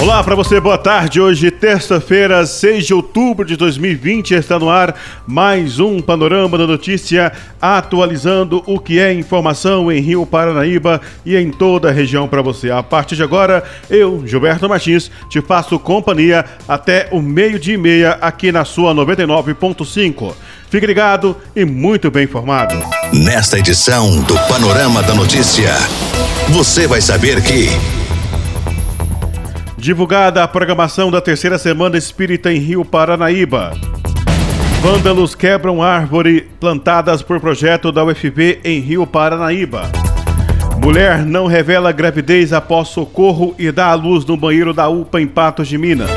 Olá para você, boa tarde. Hoje, terça-feira, 6 de outubro de 2020, está no ar mais um Panorama da Notícia, atualizando o que é informação em Rio Paranaíba e em toda a região para você. A partir de agora, eu, Gilberto Martins, te faço companhia até o meio-dia e meia aqui na sua 99.5. Fique ligado e muito bem informado. Nesta edição do Panorama da Notícia, você vai saber que. Divulgada a programação da terceira semana espírita em Rio Paranaíba. Vândalos quebram árvore plantadas por projeto da UFB em Rio Paranaíba. Mulher não revela gravidez após socorro e dá à luz no banheiro da UPA em Patos de Minas.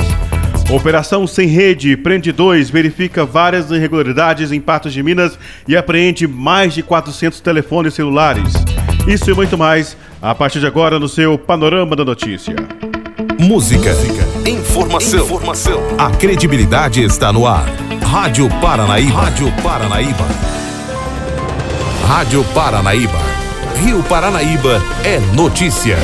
Operação Sem Rede prende dois, verifica várias irregularidades em Patos de Minas e apreende mais de 400 telefones celulares. Isso e muito mais a partir de agora no seu Panorama da Notícia. Música. Informação. Informação. A credibilidade está no ar. Rádio Paranaíba. Rádio Paranaíba. Rádio Paranaíba. Rio Paranaíba é notícia.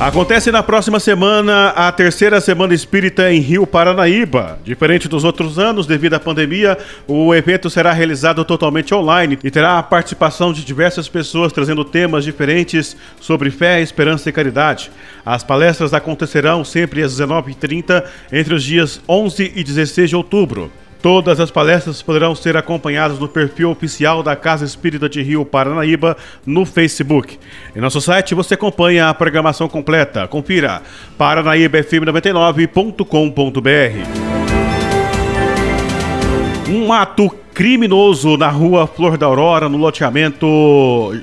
Acontece na próxima semana a terceira Semana Espírita em Rio Paranaíba. Diferente dos outros anos, devido à pandemia, o evento será realizado totalmente online e terá a participação de diversas pessoas trazendo temas diferentes sobre fé, esperança e caridade. As palestras acontecerão sempre às 19h30 entre os dias 11 e 16 de outubro. Todas as palestras poderão ser acompanhadas no perfil oficial da Casa Espírita de Rio Paranaíba no Facebook. Em nosso site você acompanha a programação completa. Confira paranaíbafm99.com.br. Um ato criminoso na rua Flor da Aurora, no loteamento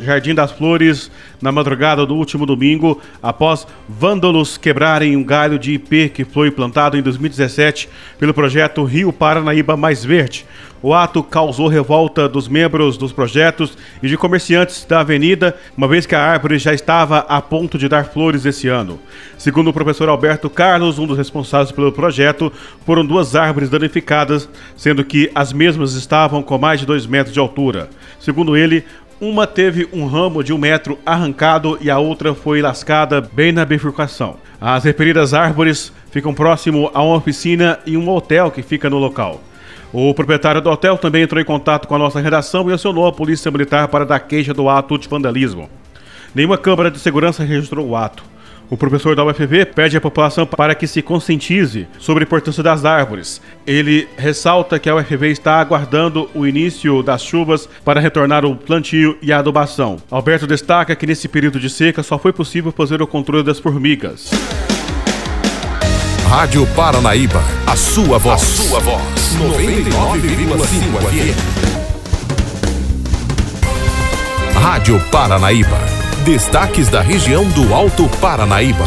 Jardim das Flores, na madrugada do último domingo, após vândalos quebrarem um galho de IP que foi plantado em 2017 pelo projeto Rio Paranaíba Mais Verde. O ato causou revolta dos membros dos projetos e de comerciantes da avenida, uma vez que a árvore já estava a ponto de dar flores esse ano. Segundo o professor Alberto Carlos, um dos responsáveis pelo projeto, foram duas árvores danificadas, sendo que as mesmas estavam com mais de dois metros de altura. Segundo ele, uma teve um ramo de um metro arrancado e a outra foi lascada bem na bifurcação. As referidas árvores ficam próximo a uma oficina e um hotel que fica no local. O proprietário do hotel também entrou em contato com a nossa redação e acionou a Polícia Militar para dar queixa do ato de vandalismo. Nenhuma câmara de segurança registrou o ato. O professor da UFV pede à população para que se conscientize sobre a importância das árvores. Ele ressalta que a UFV está aguardando o início das chuvas para retornar o plantio e a adubação. Alberto destaca que nesse período de seca só foi possível fazer o controle das formigas. Rádio Paranaíba, a sua voz. A sua voz. 99,5 FM. Rádio Paranaíba. Destaques da região do Alto Paranaíba.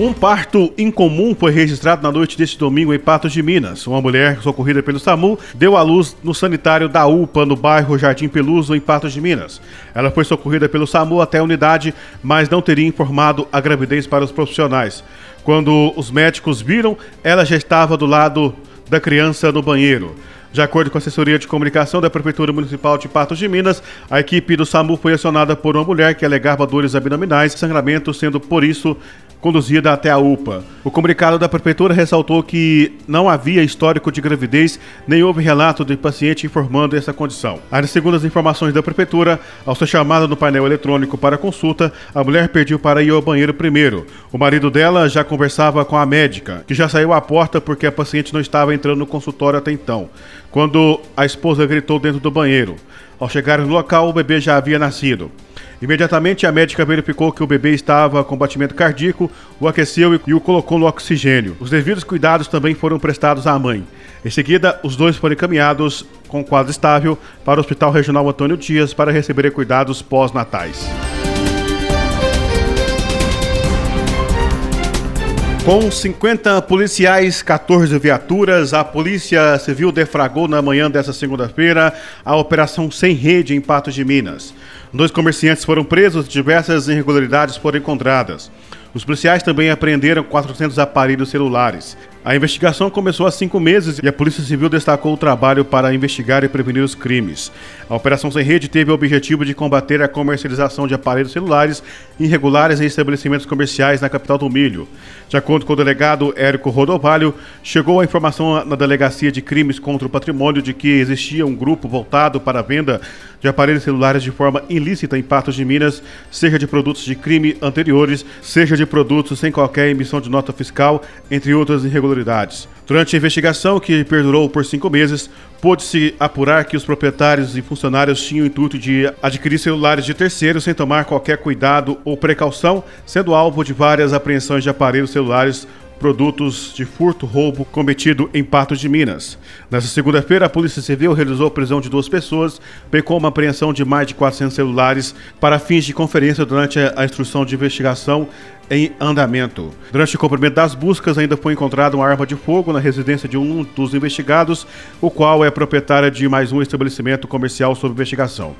Um parto incomum foi registrado na noite deste domingo em Patos de Minas. Uma mulher socorrida pelo SAMU deu à luz no sanitário da UPA, no bairro Jardim Peluso, em Patos de Minas. Ela foi socorrida pelo SAMU até a unidade, mas não teria informado a gravidez para os profissionais. Quando os médicos viram, ela já estava do lado da criança no banheiro. De acordo com a assessoria de comunicação da Prefeitura Municipal de Patos de Minas, a equipe do SAMU foi acionada por uma mulher que alegava dores abdominais e sangramento, sendo por isso conduzida até a UPA. O comunicado da Prefeitura ressaltou que não havia histórico de gravidez, nem houve relato de paciente informando essa condição. Ainda segundo as informações da Prefeitura, ao ser chamada no painel eletrônico para consulta, a mulher pediu para ir ao banheiro primeiro. O marido dela já conversava com a médica, que já saiu à porta porque a paciente não estava entrando no consultório até então, quando a esposa gritou dentro do banheiro. Ao chegar no local, o bebê já havia nascido. Imediatamente a médica verificou que o bebê estava com batimento cardíaco, o aqueceu e o colocou no oxigênio. Os devidos cuidados também foram prestados à mãe. Em seguida, os dois foram encaminhados com quadro estável para o Hospital Regional Antônio Dias para receber cuidados pós-natais. Com 50 policiais, 14 viaturas, a Polícia Civil defragou na manhã dessa segunda-feira a Operação Sem Rede em Patos de Minas. Dois comerciantes foram presos e diversas irregularidades foram encontradas. Os policiais também apreenderam 400 aparelhos celulares. A investigação começou há cinco meses e a Polícia Civil destacou o trabalho para investigar e prevenir os crimes. A Operação Sem Rede teve o objetivo de combater a comercialização de aparelhos celulares irregulares em estabelecimentos comerciais na capital do Milho. De acordo com o delegado Érico Rodovalho, chegou a informação na Delegacia de Crimes contra o Patrimônio de que existia um grupo voltado para a venda de aparelhos celulares de forma ilícita em Patos de Minas, seja de produtos de crime anteriores, seja de produtos sem qualquer emissão de nota fiscal, entre outras irregularidades. Durante a investigação, que perdurou por cinco meses, pôde-se apurar que os proprietários e funcionários tinham o intuito de adquirir celulares de terceiros sem tomar qualquer cuidado ou precaução, sendo alvo de várias apreensões de aparelhos celulares produtos de furto roubo cometido em Patos de Minas. Nessa segunda-feira, a Polícia Civil realizou a prisão de duas pessoas, bem como uma apreensão de mais de 400 celulares para fins de conferência durante a instrução de investigação em andamento. Durante o cumprimento das buscas, ainda foi encontrada uma arma de fogo na residência de um dos investigados, o qual é proprietário de mais um estabelecimento comercial sob investigação.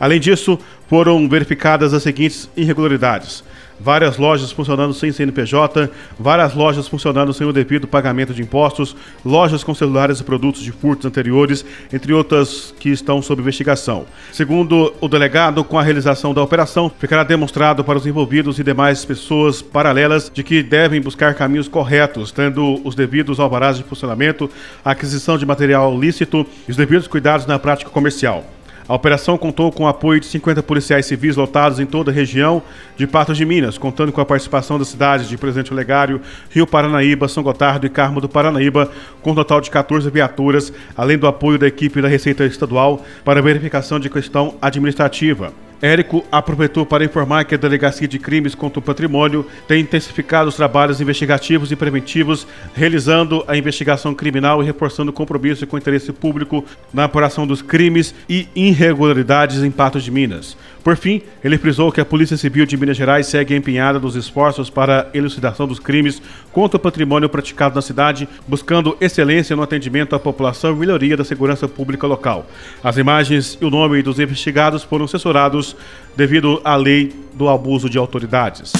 Além disso, foram verificadas as seguintes irregularidades: várias lojas funcionando sem CNPJ, várias lojas funcionando sem o devido pagamento de impostos, lojas com celulares e produtos de furtos anteriores, entre outras que estão sob investigação. Segundo o delegado, com a realização da operação, ficará demonstrado para os envolvidos e demais pessoas paralelas de que devem buscar caminhos corretos, tendo os devidos alvarás de funcionamento, aquisição de material lícito e os devidos cuidados na prática comercial. A operação contou com o apoio de 50 policiais civis lotados em toda a região de Patos de Minas, contando com a participação das cidades de Presidente Olegário, Rio Paranaíba, São Gotardo e Carmo do Paranaíba, com um total de 14 viaturas, além do apoio da equipe da Receita Estadual para verificação de questão administrativa. Érico aproveitou para informar que a Delegacia de Crimes contra o Patrimônio tem intensificado os trabalhos investigativos e preventivos, realizando a investigação criminal e reforçando o compromisso com o interesse público na apuração dos crimes e irregularidades em Patos de Minas. Por fim, ele frisou que a Polícia Civil de Minas Gerais segue empenhada nos esforços para a elucidação dos crimes contra o patrimônio praticado na cidade, buscando excelência no atendimento à população e melhoria da segurança pública local. As imagens e o nome dos investigados foram censurados devido à lei do abuso de autoridades.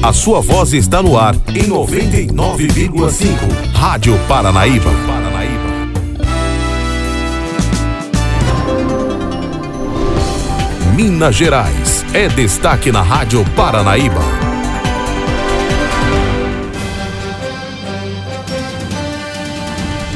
A sua voz está no ar em 99,5. Rádio Paranaíba. Minas Gerais é destaque na Rádio Paranaíba.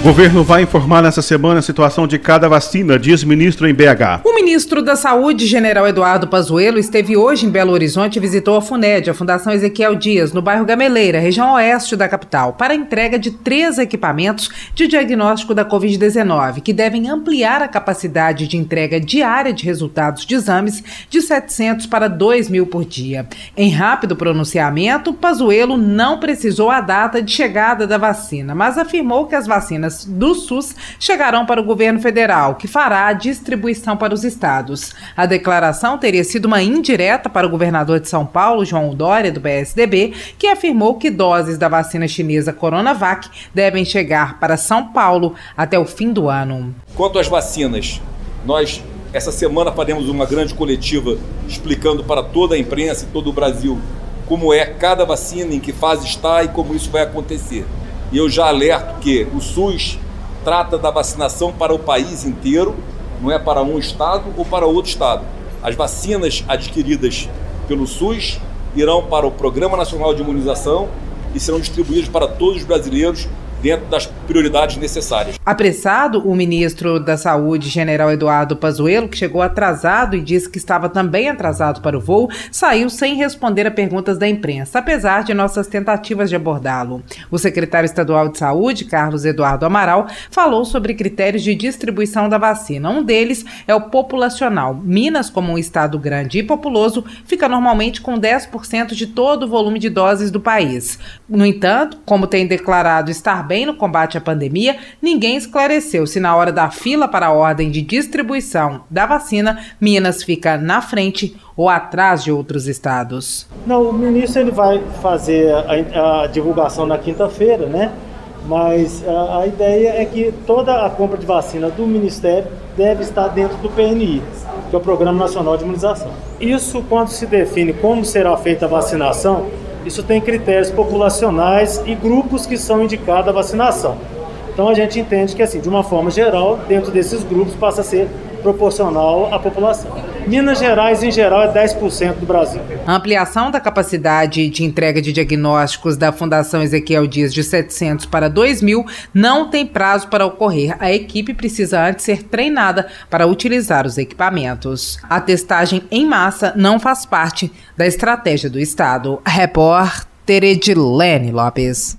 Governo vai informar nessa semana a situação de cada vacina, diz ministro em BH. O ministro da Saúde, general Eduardo Pazuello, esteve hoje em Belo Horizonte e visitou a FUNED, a Fundação Ezequiel Dias, no bairro Gameleira, região oeste da capital, para a entrega de três equipamentos de diagnóstico da Covid-19, que devem ampliar a capacidade de entrega diária de resultados de exames de 700 para 2 mil por dia. Em rápido pronunciamento, Pazuello não precisou a data de chegada da vacina, mas afirmou que as vacinas do SUS chegarão para o governo federal, que fará a distribuição para os estados. A declaração teria sido uma indireta para o governador de São Paulo, João Dória, do PSDB, que afirmou que doses da vacina chinesa Coronavac devem chegar para São Paulo até o fim do ano. Quanto às vacinas, nós essa semana faremos uma grande coletiva explicando para toda a imprensa e todo o Brasil como é cada vacina, em que fase está e como isso vai acontecer. E eu já alerto que o SUS trata da vacinação para o país inteiro, não é para um estado ou para outro estado. As vacinas adquiridas pelo SUS irão para o Programa Nacional de Imunização e serão distribuídas para todos os brasileiros dentro das prioridades necessárias. Apressado, o ministro da Saúde, general Eduardo Pazuello, que chegou atrasado e disse que estava também atrasado para o voo, saiu sem responder a perguntas da imprensa, apesar de nossas tentativas de abordá-lo. O secretário estadual de Saúde, Carlos Eduardo Amaral, falou sobre critérios de distribuição da vacina. Um deles é o populacional. Minas, como um estado grande e populoso, fica normalmente com 10% de todo o volume de doses do país. No entanto, como tem declarado estar bem no combate à pandemia, ninguém esclareceu se na hora da fila para a ordem de distribuição da vacina, Minas fica na frente ou atrás de outros estados. Não, o ministro ele vai fazer a, a divulgação na quinta-feira, né? Mas a, a, ideia é que toda a compra de vacina do Ministério deve estar dentro do PNI. que é o Programa Nacional de Imunização. Isso, quando se define como será feita a vacinação, isso tem critérios populacionais e grupos que são indicados à vacinação. Então a gente entende que, assim, de uma forma geral, dentro desses grupos passa a ser proporcional à população. Minas Gerais, em geral, é 10% do Brasil. A ampliação da capacidade de entrega de diagnósticos da Fundação Ezequiel Dias de 700 para 2 mil não tem prazo para ocorrer. A equipe precisa antes ser treinada para utilizar os equipamentos. A testagem em massa não faz parte da estratégia do Estado. Repórter Edilene Lopes.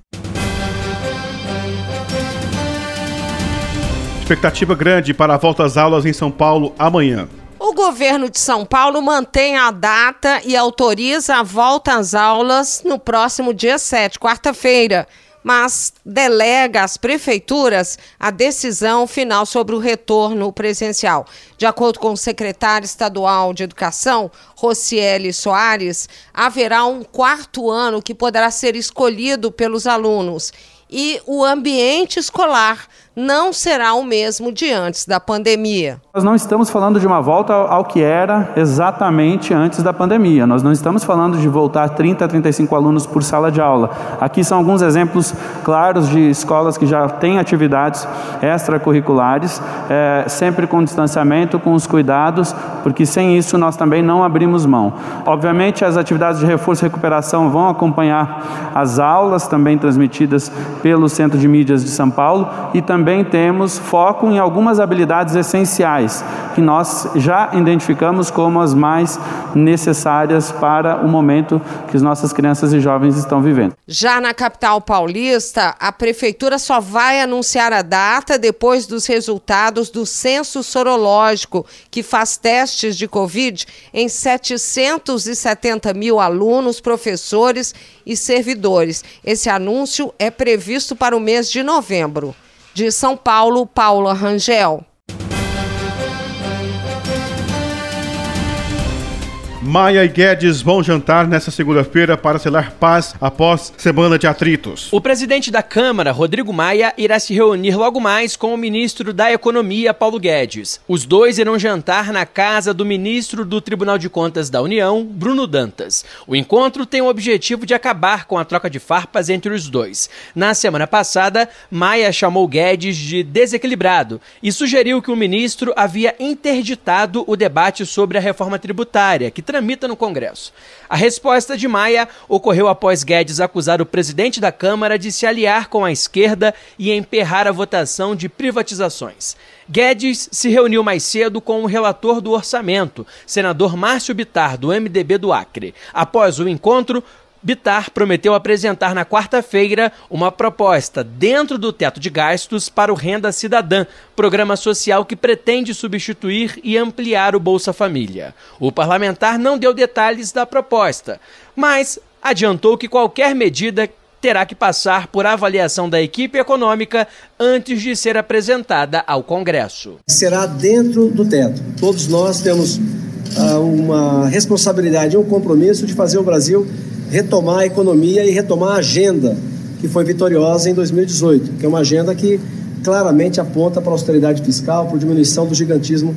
Expectativa grande para a volta às aulas em São Paulo amanhã. O governo de São Paulo mantém a data e autoriza a volta às aulas no próximo dia 7, quarta-feira, mas delega às prefeituras a decisão final sobre o retorno presencial. De acordo com o secretário estadual de Educação, Rocieli Soares, haverá um quarto ano que poderá ser escolhido pelos alunos e o ambiente escolar não será o mesmo de antes da pandemia. Nós não estamos falando de uma volta ao que era exatamente antes da pandemia. Nós não estamos falando de voltar 30 a 35 alunos por sala de aula. Aqui são alguns exemplos claros de escolas que já têm atividades extracurriculares, é, sempre com distanciamento, com os cuidados, porque sem isso nós também não abrimos mão. Obviamente, as atividades de reforço e recuperação vão acompanhar as aulas também transmitidas pelo Centro de Mídias de São Paulo e também também temos foco em algumas habilidades essenciais que nós já identificamos como as mais necessárias para o momento que as nossas crianças e jovens estão vivendo. Já na capital paulista, a prefeitura só vai anunciar a data depois dos resultados do censo sorológico, que faz testes de Covid em 770 mil alunos, professores e servidores. Esse anúncio é previsto para o mês de novembro. De São Paulo, Paula Rangel. Maia e Guedes vão jantar nesta segunda-feira para selar paz após semana de atritos. O presidente da Câmara, Rodrigo Maia, irá se reunir logo mais com o ministro da Economia, Paulo Guedes. Os dois irão jantar na casa do ministro do Tribunal de Contas da União, Bruno Dantas. O encontro tem o objetivo de acabar com a troca de farpas entre os dois. Na semana passada, Maia chamou Guedes de desequilibrado e sugeriu que o ministro havia interditado o debate sobre a reforma tributária, que tramita no Congresso. A resposta de Maia ocorreu após Guedes acusar o presidente da Câmara de se aliar com a esquerda e emperrar a votação de privatizações. Guedes se reuniu mais cedo com o relator do orçamento, senador Márcio Bitar, do MDB do Acre. Após o encontro, Bitar prometeu apresentar na quarta-feira uma proposta dentro do teto de gastos para o Renda Cidadã, programa social que pretende substituir e ampliar o Bolsa Família. O parlamentar não deu detalhes da proposta, mas adiantou que qualquer medida terá que passar por avaliação da equipe econômica antes de ser apresentada ao Congresso. Será dentro do teto. Todos nós temos uh, uma responsabilidade, um compromisso de fazer o Brasil retomar a economia e retomar a agenda que foi vitoriosa em 2018, que é uma agenda que claramente aponta para a austeridade fiscal, para a diminuição do gigantismo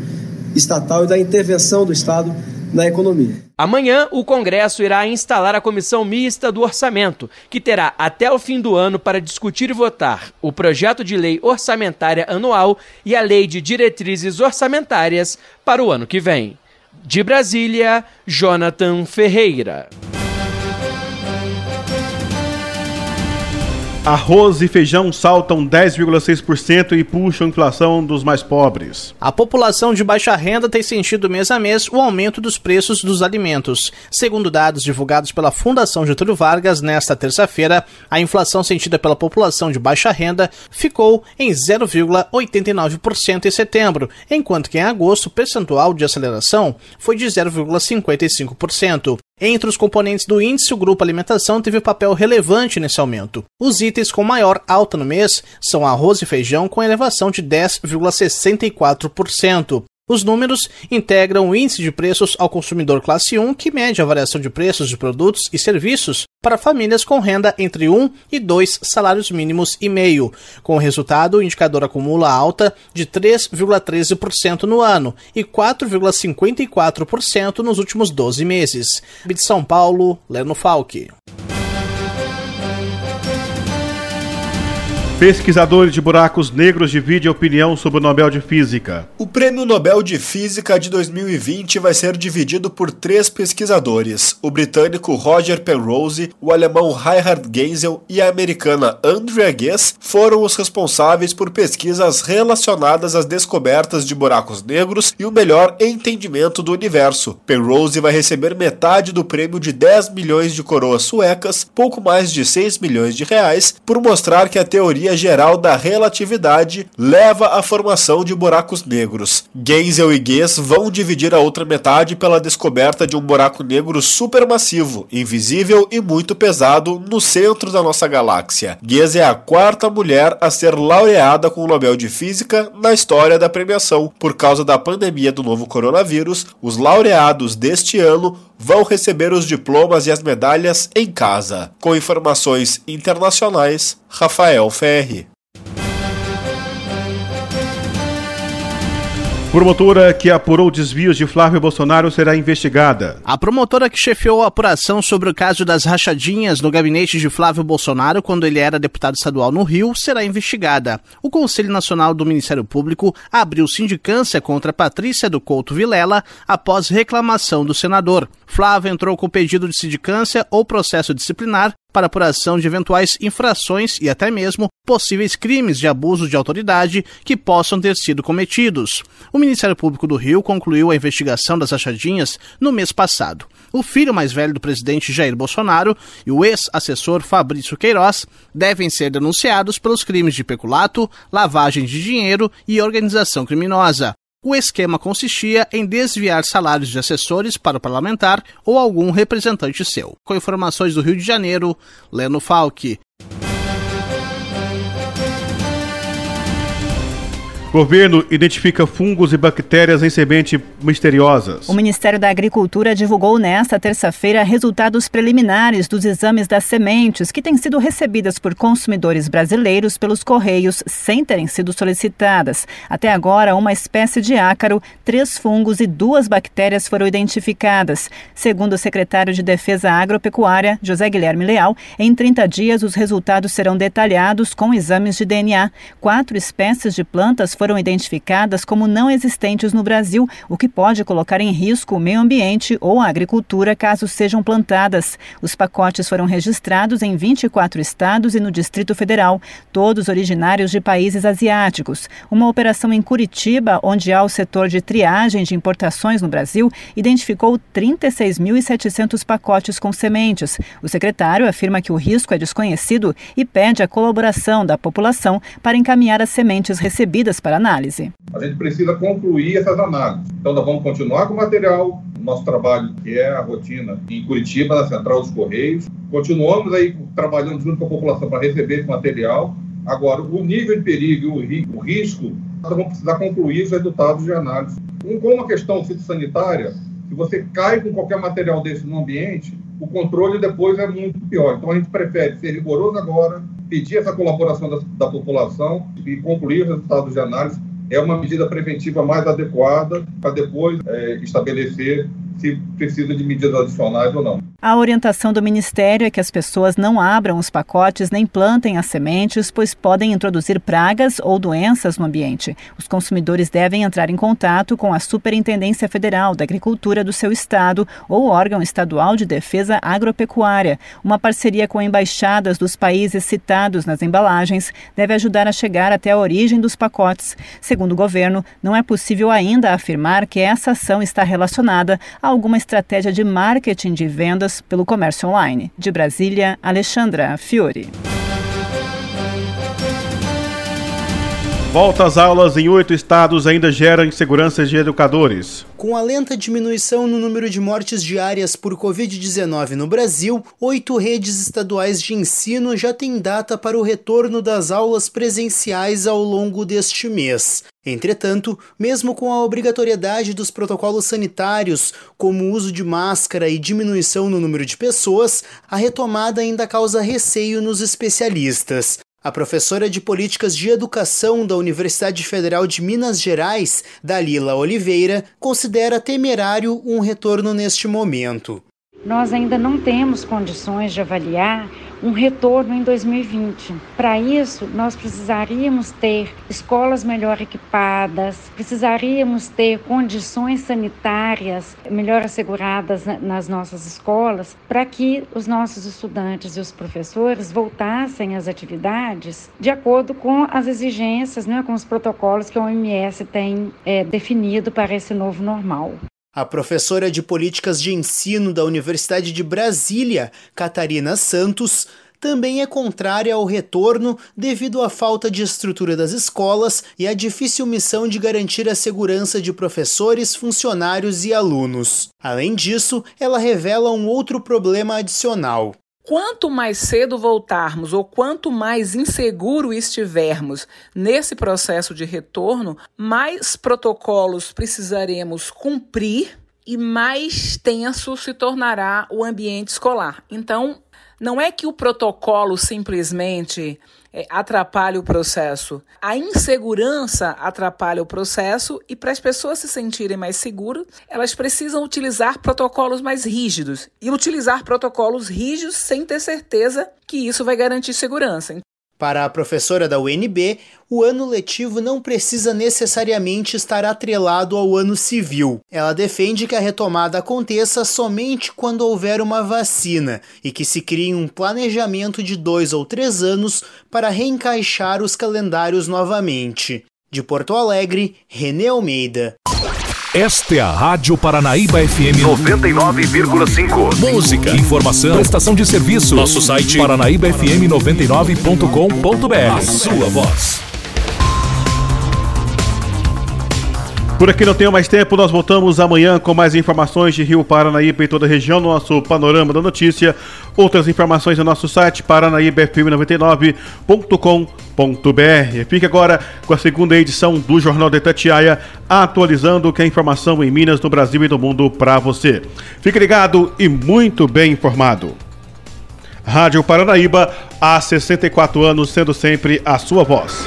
estatal e da intervenção do Estado na economia. Amanhã, o Congresso irá instalar a Comissão Mista do Orçamento, que terá até o fim do ano para discutir e votar o projeto de lei orçamentária anual e a lei de diretrizes orçamentárias para o ano que vem. De Brasília, Jonathan Ferreira. Arroz e feijão saltam 10,6% e puxam a inflação dos mais pobres. A população de baixa renda tem sentido mês a mês o aumento dos preços dos alimentos. Segundo dados divulgados pela Fundação Getúlio Vargas nesta terça-feira, a inflação sentida pela população de baixa renda ficou em 0,89% em setembro, enquanto que em agosto o percentual de aceleração foi de 0,55%. Entre os componentes do índice, o grupo alimentação teve papel relevante nesse aumento. Os itens com maior alta no mês são arroz e feijão, com elevação de 10,64%. Os números integram o índice de preços ao consumidor classe 1, que mede a variação de preços de produtos e serviços para famílias com renda entre 1 e 2 salários mínimos e meio. Com o resultado, o indicador acumula alta de 3,13% no ano e 4,54% nos últimos 12 meses. De São Paulo, Leno Falque. Pesquisadores de buracos negros dividem opinião sobre o Nobel de Física. O Prêmio Nobel de Física de 2020 vai ser dividido por três pesquisadores: o britânico Roger Penrose, o alemão Reinhard Genzel e a americana Andrea Ghez foram os responsáveis por pesquisas relacionadas às descobertas de buracos negros e o melhor entendimento do universo. Penrose vai receber metade do prêmio de 10 milhões de coroas suecas, pouco mais de 6 milhões de reais, por mostrar que a teoria teoria geral da relatividade leva à formação de buracos negros. Genzel e Guess vão dividir a outra metade pela descoberta de um buraco negro supermassivo, invisível e muito pesado no centro da nossa galáxia. Guess é a quarta mulher a ser laureada com o Nobel de Física na história da premiação. Por causa da pandemia do novo coronavírus, os laureados deste ano vão receber os diplomas e as medalhas em casa. Com informações internacionais, Rafael Promotora que apurou desvios de Flávio Bolsonaro será investigada. A promotora que chefiou a apuração sobre o caso das rachadinhas no gabinete de Flávio Bolsonaro quando ele era deputado estadual no Rio será investigada. O Conselho Nacional do Ministério Público abriu sindicância contra Patrícia do Couto Vilela após reclamação do senador. Flávio entrou com pedido de sindicância ou processo disciplinar para apuração de eventuais infrações e até mesmo possíveis crimes de abuso de autoridade que possam ter sido cometidos. O Ministério Público do Rio concluiu a investigação das achadinhas no mês passado. O filho mais velho do presidente Jair Bolsonaro e o ex-assessor Fabrício Queiroz devem ser denunciados pelos crimes de peculato, lavagem de dinheiro e organização criminosa. O esquema consistia em desviar salários de assessores para o parlamentar ou algum representante seu. Com informações do Rio de Janeiro, Leno Falque. Governo identifica fungos e bactérias em semente misteriosas. O Ministério da Agricultura divulgou nesta terça-feira resultados preliminares dos exames das sementes que têm sido recebidas por consumidores brasileiros pelos correios sem terem sido solicitadas. Até agora, uma espécie de ácaro, três fungos e duas bactérias foram identificadas. Segundo o secretário de Defesa Agropecuária, José Guilherme Leal, em 30 dias os resultados serão detalhados com exames de DNA. Quatro espécies de plantas foram identificadas como não existentes no Brasil, o que pode colocar em risco o meio ambiente ou a agricultura caso sejam plantadas. Os pacotes foram registrados em 24 estados e no Distrito Federal, todos originários de países asiáticos. Uma operação em Curitiba, onde há o setor de triagem de importações no Brasil, identificou 36.700 pacotes com sementes. O secretário afirma que o risco é desconhecido e pede a colaboração da população para encaminhar as sementes recebidas para para análise. A gente precisa concluir essas análises. Então, nós vamos continuar com o material, nosso trabalho, que é a rotina em Curitiba, na Central dos Correios. Continuamos aí trabalhando junto com a população para receber esse material. Agora, o nível de perigo o risco, nós vamos precisar concluir os resultados de análise. Com uma questão fitossanitária, se você cai com qualquer material desse no ambiente, o controle depois é muito pior. Então, a gente prefere ser rigoroso agora, pedir essa colaboração da, da população e concluir os resultados de análise é uma medida preventiva mais adequada para depois é, estabelecer se precisa de medidas adicionais ou não. A orientação do Ministério é que as pessoas não abram os pacotes nem plantem as sementes, pois podem introduzir pragas ou doenças no ambiente. Os consumidores devem entrar em contato com a Superintendência Federal da Agricultura do seu estado ou órgão estadual de defesa agropecuária. Uma parceria com embaixadas dos países citados nas embalagens deve ajudar a chegar até a origem dos pacotes. Segundo o governo, não é possível ainda afirmar que essa ação está relacionada a alguma estratégia de marketing de vendas pelo comércio online. De Brasília, Alexandra Fiore. Volta às aulas em oito estados ainda gera inseguranças de educadores. Com a lenta diminuição no número de mortes diárias por Covid-19 no Brasil, oito redes estaduais de ensino já têm data para o retorno das aulas presenciais ao longo deste mês. Entretanto, mesmo com a obrigatoriedade dos protocolos sanitários, como o uso de máscara e diminuição no número de pessoas, a retomada ainda causa receio nos especialistas. A professora de Políticas de Educação da Universidade Federal de Minas Gerais, Dalila Oliveira, considera temerário um retorno neste momento. Nós ainda não temos condições de avaliar um retorno em 2020. Para isso, nós precisaríamos ter escolas melhor equipadas, precisaríamos ter condições sanitárias melhor asseguradas nas nossas escolas, para que os nossos estudantes e os professores voltassem às atividades de acordo com as exigências, né, com os protocolos que a OMS tem é, definido para esse novo normal. A professora de Políticas de Ensino da Universidade de Brasília, Catarina Santos, também é contrária ao retorno devido à falta de estrutura das escolas e à difícil missão de garantir a segurança de professores, funcionários e alunos. Além disso, ela revela um outro problema adicional. Quanto mais cedo voltarmos ou quanto mais inseguro estivermos nesse processo de retorno, mais protocolos precisaremos cumprir e mais tenso se tornará o ambiente escolar. Então, não é que o protocolo simplesmente é, atrapalha o processo. A insegurança atrapalha o processo e para as pessoas se sentirem mais seguras, elas precisam utilizar protocolos mais rígidos e utilizar protocolos rígidos sem ter certeza que isso vai garantir segurança. Para a professora da UNB, o ano letivo não precisa necessariamente estar atrelado ao ano civil. Ela defende que a retomada aconteça somente quando houver uma vacina e que se crie um planejamento de dois ou três anos para reencaixar os calendários novamente. De Porto Alegre, René Almeida. Esta é a Rádio Paranaíba FM 99,5. Música, informação, prestação de serviço. Nosso site paranaíbafm99.com.br. A sua voz. Por aqui não tenho mais tempo, nós voltamos amanhã com mais informações de Rio Paranaíba e toda a região, nosso panorama da notícia. Outras informações no nosso site paranaíbafm99.com.br. Fique agora com a segunda edição do Jornal de Tatiaia, atualizando que é informação em Minas, no Brasil e no mundo para você. Fique ligado e muito bem informado. Rádio Paranaíba, há 64 anos, sendo sempre a sua voz.